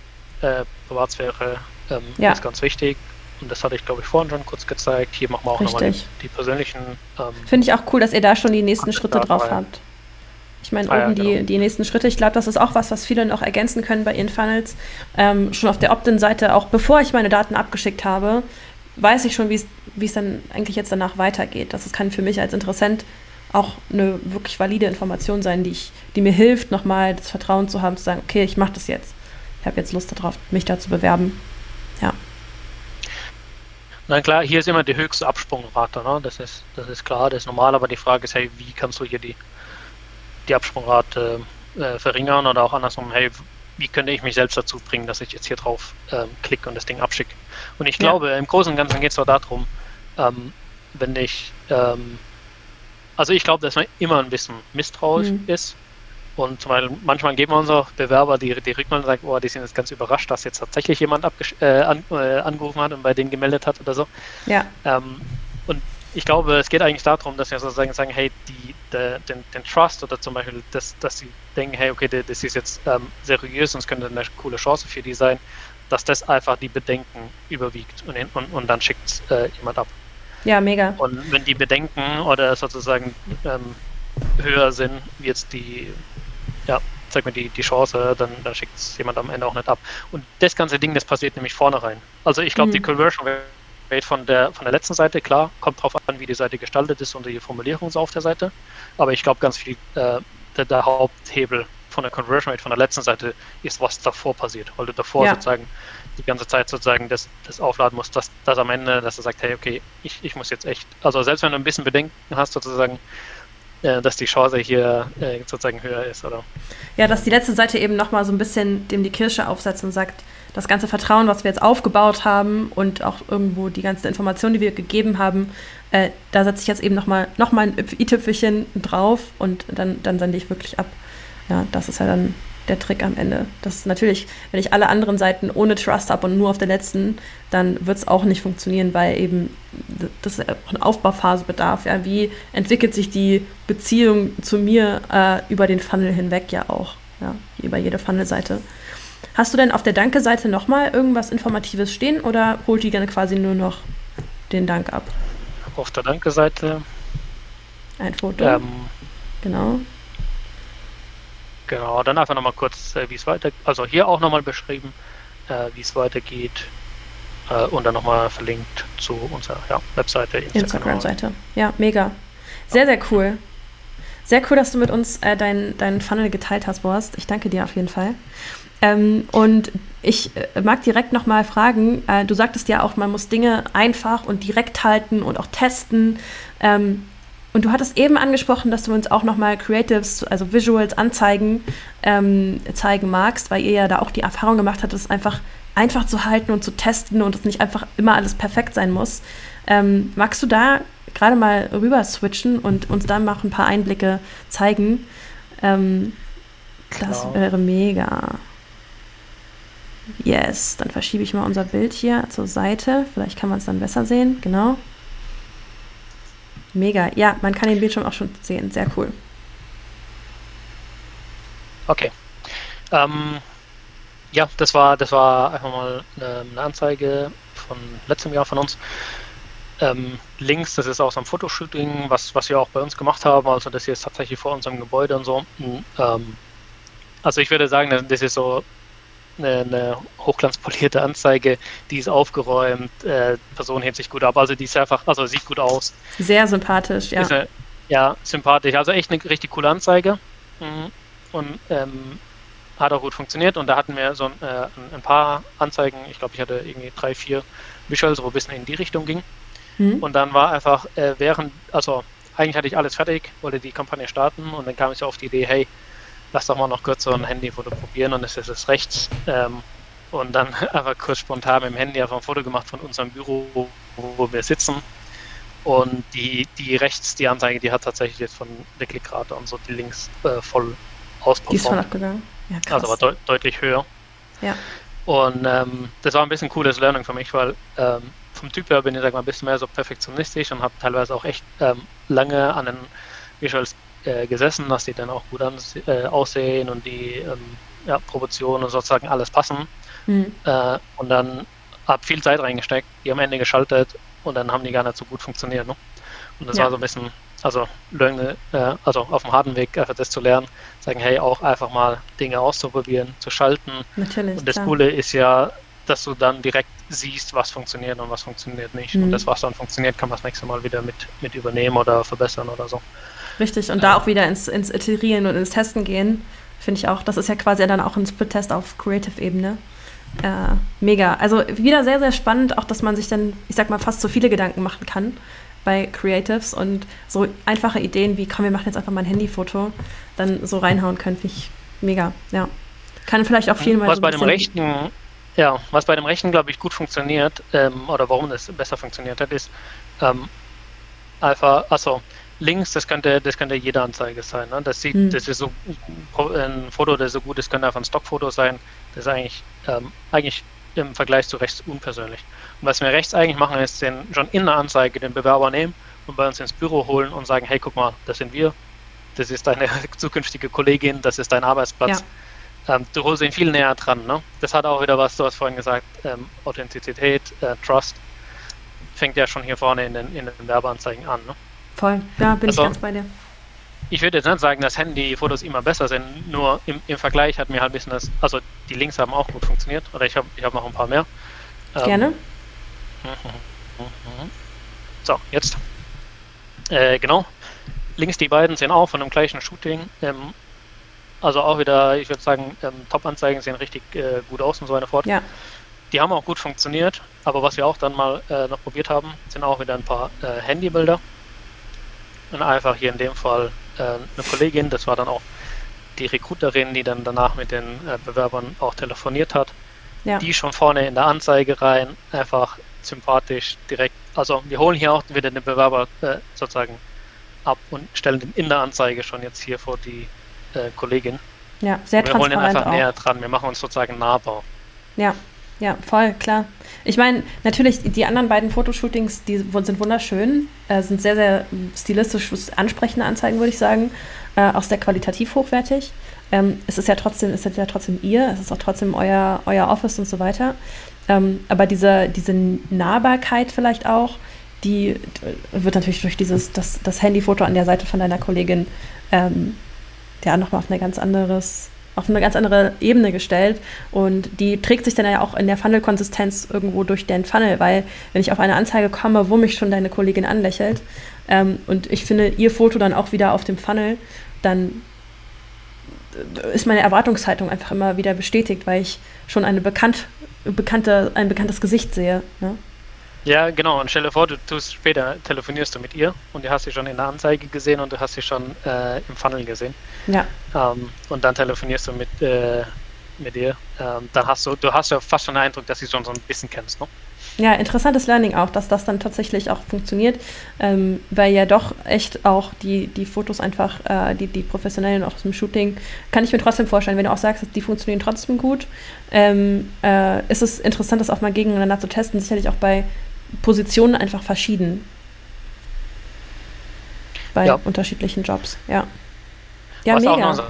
äh, Privatsphäre ähm, Ja. ist ganz wichtig. Und das hatte ich, glaube ich, vorhin schon kurz gezeigt. Hier machen wir auch nochmal die, die persönlichen. Ähm, Finde ich auch cool, dass ihr da schon die nächsten Schritte drauf Datenreihe. habt. Ich meine, ah, oben ja, genau. die, die nächsten Schritte. Ich glaube, das ist auch was, was viele noch ergänzen können bei ihren Funnels. Ähm, schon auf der Opt-in-Seite, auch bevor ich meine Daten abgeschickt habe, weiß ich schon, wie es dann eigentlich jetzt danach weitergeht. Das kann für mich als Interessent auch eine wirklich valide Information sein, die, ich, die mir hilft, nochmal das Vertrauen zu haben, zu sagen, okay, ich mache das jetzt. Ich habe jetzt Lust darauf, mich da zu bewerben. Ja. Na klar, hier ist immer die höchste Absprungrate, ne? das, ist, das ist klar, das ist normal, aber die Frage ist, hey, wie kannst du hier die, die Absprungrate äh, verringern oder auch andersrum, hey, wie könnte ich mich selbst dazu bringen, dass ich jetzt hier drauf ähm, klicke und das Ding abschicke. Und ich glaube, ja. im Großen und Ganzen geht es doch darum, ähm, wenn ich, ähm, also ich glaube, dass man immer ein bisschen misstrauisch mhm. ist. Und weil manchmal geben wir uns auch Bewerber die, die Rückmeldung und sagen, oh, die sind jetzt ganz überrascht, dass jetzt tatsächlich jemand äh, an, äh, angerufen hat und bei denen gemeldet hat oder so. Ja. Ähm, und ich glaube, es geht eigentlich darum, dass wir sozusagen sagen, hey, die, de, den, den, Trust oder zum Beispiel, dass, dass sie denken, hey, okay, das ist jetzt ähm, seriös und es könnte eine coole Chance für die sein, dass das einfach die Bedenken überwiegt und, und, und dann schickt äh, jemand ab. Ja, mega. Und wenn die Bedenken oder sozusagen ähm, höher sind, wie jetzt die, sag mal, die, die Chance, dann, dann schickt es jemand am Ende auch nicht ab. Und das ganze Ding, das passiert nämlich vorne rein. Also ich glaube, mhm. die Conversion Rate von der, von der letzten Seite, klar, kommt drauf an, wie die Seite gestaltet ist und die Formulierung so auf der Seite. Aber ich glaube, ganz viel, äh, der, der, Haupthebel von der Conversion Rate von der letzten Seite ist, was davor passiert. Weil du davor ja. sozusagen die ganze Zeit sozusagen das, das aufladen musst, dass, dass am Ende, dass er sagt, hey, okay, ich, ich muss jetzt echt, also selbst wenn du ein bisschen Bedenken hast, sozusagen, dass die Chance hier äh, sozusagen höher ist, oder? Ja, dass die letzte Seite eben nochmal so ein bisschen dem die Kirsche aufsetzt und sagt, das ganze Vertrauen, was wir jetzt aufgebaut haben und auch irgendwo die ganze Information, die wir gegeben haben, äh, da setze ich jetzt eben nochmal noch mal ein i-Tüpfelchen drauf und dann, dann sende ich wirklich ab. Ja, das ist ja dann der Trick am Ende. Das ist natürlich, wenn ich alle anderen Seiten ohne Trust habe und nur auf der letzten, dann wird es auch nicht funktionieren, weil eben das auch eine Aufbauphase bedarf. Ja, wie entwickelt sich die Beziehung zu mir äh, über den Funnel hinweg ja auch, ja, über jede Funnel-Seite. Hast du denn auf der Danke-Seite nochmal irgendwas Informatives stehen oder holt die dann quasi nur noch den Dank ab? Auf der Danke-Seite ein Foto. Ähm, genau. Genau, dann einfach nochmal kurz, äh, wie es weiter, also hier auch nochmal beschrieben, äh, wie es weitergeht äh, und dann nochmal verlinkt zu unserer ja, Webseite, Instagram-Seite. ja, mega. Sehr, sehr cool. Sehr cool, dass du mit uns äh, deinen dein Funnel geteilt hast, Borst. Ich danke dir auf jeden Fall. Ähm, und ich äh, mag direkt nochmal fragen, äh, du sagtest ja auch, man muss Dinge einfach und direkt halten und auch testen. Ähm, und du hattest eben angesprochen, dass du uns auch nochmal Creatives, also Visuals anzeigen, ähm, zeigen magst, weil ihr ja da auch die Erfahrung gemacht habt, es einfach einfach zu halten und zu testen und es nicht einfach immer alles perfekt sein muss. Ähm, magst du da gerade mal rüber switchen und uns dann mal ein paar Einblicke zeigen? Ähm, das wäre mega. Yes, dann verschiebe ich mal unser Bild hier zur Seite. Vielleicht kann man es dann besser sehen. Genau. Mega. Ja, man kann den Bildschirm auch schon sehen. Sehr cool. Okay. Ähm, ja, das war, das war einfach mal eine, eine Anzeige von letztem Jahr von uns. Ähm, links, das ist aus einem Fotoshooting, was, was wir auch bei uns gemacht haben. Also das hier ist tatsächlich vor unserem Gebäude und so. Ähm, also ich würde sagen, das ist so eine, eine hochglanzpolierte Anzeige, die ist aufgeräumt, äh, Person hebt sich gut ab, also die ist einfach, also sieht gut aus. Sehr sympathisch, ja. Eine, ja, sympathisch, also echt eine richtig coole Anzeige mhm. und ähm, hat auch gut funktioniert und da hatten wir so äh, ein paar Anzeigen, ich glaube, ich hatte irgendwie drei, vier Visuals, wo ein bisschen in die Richtung ging mhm. und dann war einfach äh, während, also eigentlich hatte ich alles fertig, wollte die Kampagne starten und dann kam ich so auf die Idee, hey, lass doch mal noch kurz so ein Handyfoto probieren und es ist es rechts. Ähm, und dann einfach kurz spontan mit dem Handy einfach ein Foto gemacht von unserem Büro, wo, wo wir sitzen. Und die, die rechts, die Anzeige, die hat tatsächlich jetzt von der Klickrate und so die links äh, voll ausperformt. Die ist voll abgegangen. Ja, krass. Also aber deut deutlich höher. Ja. Und ähm, das war ein bisschen cooles Learning für mich, weil ähm, vom Typ her bin ich sag mal, ein bisschen mehr so perfektionistisch und habe teilweise auch echt ähm, lange an den Visuals äh, gesessen, dass die dann auch gut an, äh, aussehen und die ähm, ja, Proportionen und sozusagen alles passen. Mhm. Äh, und dann habe viel Zeit reingesteckt, die am Ende geschaltet und dann haben die gar nicht so gut funktioniert. Ne? Und das ja. war so ein bisschen also, Learning, äh, also auf dem harten Weg einfach das zu lernen, sagen, hey, auch einfach mal Dinge auszuprobieren, zu schalten. Natürlich. Und das klar. Coole ist ja, dass du dann direkt siehst, was funktioniert und was funktioniert nicht. Mhm. Und das, was dann funktioniert, kann man das nächste Mal wieder mit, mit übernehmen oder verbessern oder so. Richtig, und da auch wieder ins, ins Iterieren und ins Testen gehen, finde ich auch. Das ist ja quasi dann auch ein Split-Test auf Creative-Ebene. Äh, mega. Also wieder sehr, sehr spannend, auch dass man sich dann, ich sag mal, fast so viele Gedanken machen kann bei Creatives und so einfache Ideen wie, komm, wir machen jetzt einfach mal ein Handyfoto, dann so reinhauen können, finde ich mega, ja. Kann vielleicht auch viel mal Was so bei dem rechten, ja, was bei dem rechten, glaube ich, gut funktioniert, ähm, oder warum das besser funktioniert hat, ist ähm, einfach, also links, das könnte, das könnte jede Anzeige sein. Ne? Das sieht, Hm. das ist so ein Foto, das so gut ist, könnte einfach ein Stockfoto sein. Das ist eigentlich, ähm, eigentlich im Vergleich zu rechts unpersönlich. Und was wir rechts eigentlich machen, ist den, schon in der Anzeige den Bewerber nehmen und bei uns ins Büro holen und sagen, hey, guck mal, das sind wir, das ist deine zukünftige Kollegin, das ist dein Arbeitsplatz. Ähm, du holst ihn viel näher dran. Ne? Das hat auch wieder was, du hast vorhin gesagt, ähm, Authentizität, äh, Trust, fängt ja schon hier vorne in den, in den Werbeanzeigen an. Ne? Voll, ja, bin Also- ich ganz bei dir. Ich würde jetzt nicht sagen, dass Handyfotos immer besser sind, nur im, im Vergleich hat mir halt ein bisschen das, also die Links haben auch gut funktioniert, oder ich habe ich hab noch ein paar mehr. Ähm, Gerne. So, jetzt. Äh, genau. Links die beiden sehen auch von dem gleichen Shooting. Ähm, also auch wieder, ich würde sagen, ähm, Top-Anzeigen sehen richtig äh, gut aus und so weiter fort. Ja, Die haben auch gut funktioniert, aber was wir auch dann mal äh, noch probiert haben, sind auch wieder ein paar äh, Handybilder. Und einfach hier in dem Fall äh, eine Kollegin, das war dann auch die Recruiterin, die dann danach mit den äh, Bewerbern auch telefoniert hat ja, die schon vorne in der Anzeige rein, einfach sympathisch direkt. Also wir holen hier auch wieder den Bewerber äh, sozusagen ab und stellen den in der Anzeige schon jetzt hier vor die äh, Kollegin. ja, sehr wir holen den transparent einfach auch. näher dran. Wir machen uns sozusagen nahbar. Ja, ja, voll, klar. Ich meine, natürlich, die anderen beiden Fotoshootings, die sind wunderschön, äh, sind sehr, sehr stilistisch ansprechende Anzeigen, würde ich sagen, äh, auch sehr qualitativ hochwertig. Ähm, es ist ja trotzdem, es ist ja trotzdem ihr, es ist auch trotzdem euer, euer Office und so weiter. Ähm, aber diese, diese Nahbarkeit vielleicht auch, die äh, wird natürlich durch dieses, das, das Handyfoto an der Seite von deiner Kollegin ähm, ja nochmal auf eine ganz anderes, auf eine ganz andere Ebene gestellt. Und die trägt sich dann ja auch in der Funnel-Konsistenz irgendwo durch den Funnel, weil wenn ich auf eine Anzeige komme, wo mich schon deine Kollegin anlächelt, ähm, und ich finde ihr Foto dann auch wieder auf dem Funnel, dann äh, ist meine Erwartungshaltung einfach immer wieder bestätigt, weil ich schon eine bekannt, bekannte, ein bekanntes Gesicht sehe. Ne? Ja, genau. Und stell dir vor, du tust später, telefonierst du mit ihr und du hast sie schon in der Anzeige gesehen und du hast sie schon äh, im Funnel gesehen. Ja, Ähm, und dann telefonierst du mit, äh, mit ihr. Ähm, dann hast du, du hast ja fast schon den Eindruck, dass sie schon so ein bisschen kennst, ne? Ja, interessantes Learning auch, dass das dann tatsächlich auch funktioniert, ähm, weil ja doch echt auch die, die Fotos einfach, äh, die, die professionellen auch aus dem Shooting, kann ich mir trotzdem vorstellen, wenn du auch sagst, die funktionieren trotzdem gut, ähm, äh, ist es interessant, das auch mal gegeneinander zu testen, sicherlich auch bei Positionen einfach verschieden. Bei Ja. unterschiedlichen Jobs, ja. Ja, Was auch mega. noch so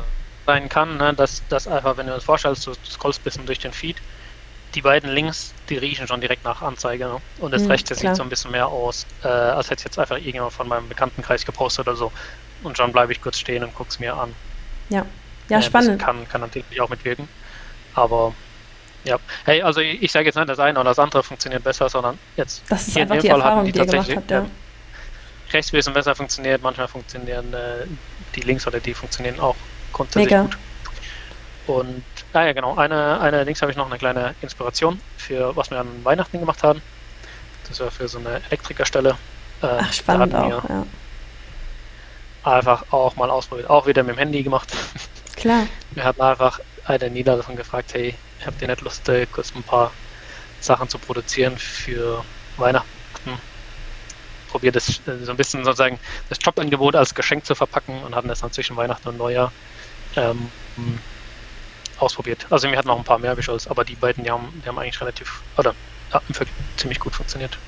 sein kann, ne, dass, dass einfach, wenn du das vorstellst, du scrollst ein bisschen durch den Feed, die beiden Links, die riechen schon direkt nach Anzeige. Ne? Und das Mhm, rechte klar. sieht so ein bisschen mehr aus, äh, als hätte jetzt einfach irgendjemand von meinem Bekanntenkreis gepostet oder so. Und schon bleibe ich kurz stehen und gucke es mir an. Ja, ja Äh, spannend. Kann, kann natürlich auch mitwirken. Aber ja, hey, also ich, ich sage jetzt nicht, das eine oder das andere funktioniert besser, sondern jetzt Das ist hier einfach in die dem Fall Erfahrung, hatten die die tatsächlich habt, ja. äh, rechts ein bisschen besser funktioniert, manchmal funktionieren äh, die links oder die funktionieren auch grundsätzlich Mega. gut. Und ah ja genau, eine, eine links habe ich noch eine kleine Inspiration für was wir an Weihnachten gemacht haben. Das war für so eine Elektrikerstelle. Äh, Ach, spannend auch, ja. Einfach auch mal ausprobiert, auch wieder mit dem Handy gemacht. Klar. Wir hatten einfach eine Niederlassung gefragt, hey, habt ihr nicht Lust, äh, kurz ein paar Sachen zu produzieren für Weihnachten? Probiert das äh, so ein bisschen sozusagen das Jobangebot als Geschenk zu verpacken und hatten das dann zwischen Weihnachten und Neujahr ähm, ausprobiert. Also wir hatten noch ein paar mehr Visuals, aber die beiden, die haben, die haben eigentlich relativ, oder ja, ziemlich gut funktioniert.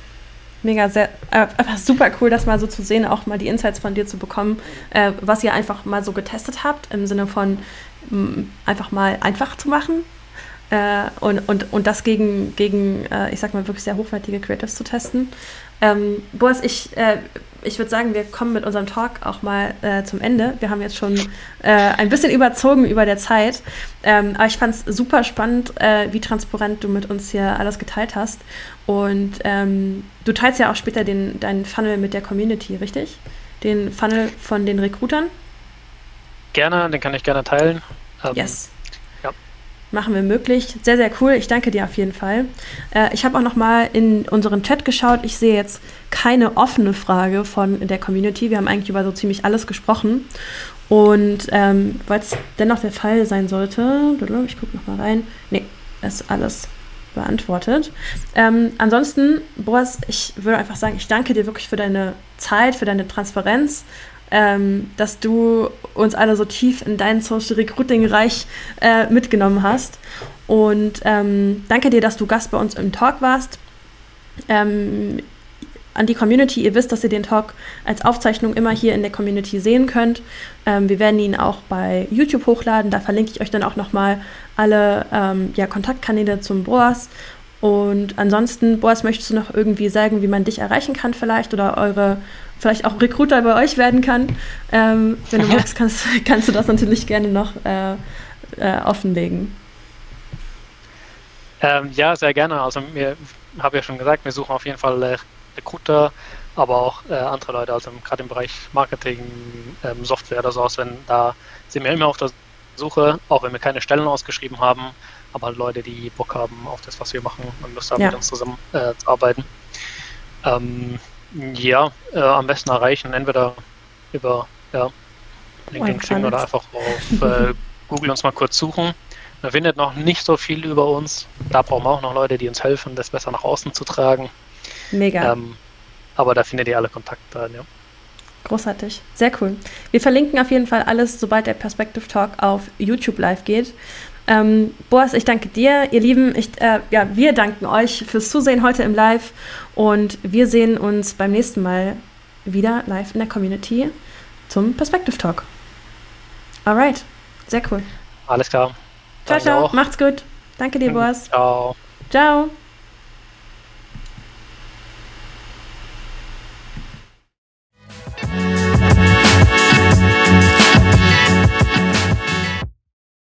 Mega, sehr, äh, einfach super cool, das mal so zu sehen, auch mal die Insights von dir zu bekommen, äh, was ihr einfach mal so getestet habt, im Sinne von mh, einfach mal einfach zu machen. Äh, und, und, und das gegen, gegen äh, ich sag mal, wirklich sehr hochwertige Creatives zu testen. Ähm, Boas, ich, äh, ich würde sagen, wir kommen mit unserem Talk auch mal äh, zum Ende. Wir haben jetzt schon äh, ein bisschen überzogen über der Zeit. Ähm, aber ich fand es super spannend, äh, wie transparent du mit uns hier alles geteilt hast. Und ähm, du teilst ja auch später den, deinen Funnel mit der Community, richtig? Den Funnel von den Recruitern? Gerne, den kann ich gerne teilen. Ähm, yes machen wir möglich. Sehr, sehr cool. Ich danke dir auf jeden Fall. Äh, ich habe auch noch mal in unseren Chat geschaut. Ich sehe jetzt keine offene Frage von der Community. Wir haben eigentlich über so ziemlich alles gesprochen. Und ähm, weil es dennoch der Fall sein sollte, ich gucke noch mal rein. Nee, ist alles beantwortet. Ähm, ansonsten, Boas, ich würde einfach sagen, ich danke dir wirklich für deine Zeit, für deine Transparenz ähm, dass du uns alle so tief in dein Social Recruiting-Reich äh, mitgenommen hast. Und ähm, danke dir, dass du Gast bei uns im Talk warst. Ähm, an die Community, ihr wisst, dass ihr den Talk als Aufzeichnung immer hier in der Community sehen könnt. Ähm, wir werden ihn auch bei YouTube hochladen. Da verlinke ich euch dann auch nochmal alle ähm, ja, Kontaktkanäle zum Boas. Und ansonsten, Boas, möchtest du noch irgendwie sagen, wie man dich erreichen kann vielleicht oder eure vielleicht auch Recruiter bei euch werden kann. Ähm, wenn du magst, kannst, kannst du das natürlich gerne noch äh, äh, offenlegen. Ähm, ja, sehr gerne. Also wir habe ja schon gesagt, wir suchen auf jeden Fall äh, Recruiter, aber auch äh, andere Leute, also gerade im Bereich Marketing, ähm, Software oder sowas, wenn da sind wir immer auf der Suche, auch wenn wir keine Stellen ausgeschrieben haben, aber Leute, die Bock haben auf das, was wir machen und Lust haben, ja. mit uns zusammen äh, zu arbeiten. Ähm, ja, äh, am besten erreichen, entweder über ja, LinkedIn, Xing oder einfach auf äh, Google uns mal kurz suchen. Man findet noch nicht so viel über uns. Da brauchen wir auch noch Leute, die uns helfen, das besser nach außen zu tragen. Mega. Ähm, aber da findet ihr alle Kontakte, ja. Großartig, sehr cool. Wir verlinken auf jeden Fall alles, sobald der Perspective Talk auf YouTube live geht. Ähm, Boas, ich danke dir. Ihr Lieben, ich, äh, ja, wir danken euch fürs Zusehen heute im Live und wir sehen uns beim nächsten Mal wieder live in der Community zum Perspective Talk. Alright, sehr cool. Alles klar. Ciao, ciao. Auch. Macht's gut. Danke dir, Boas. Ciao. Ciao.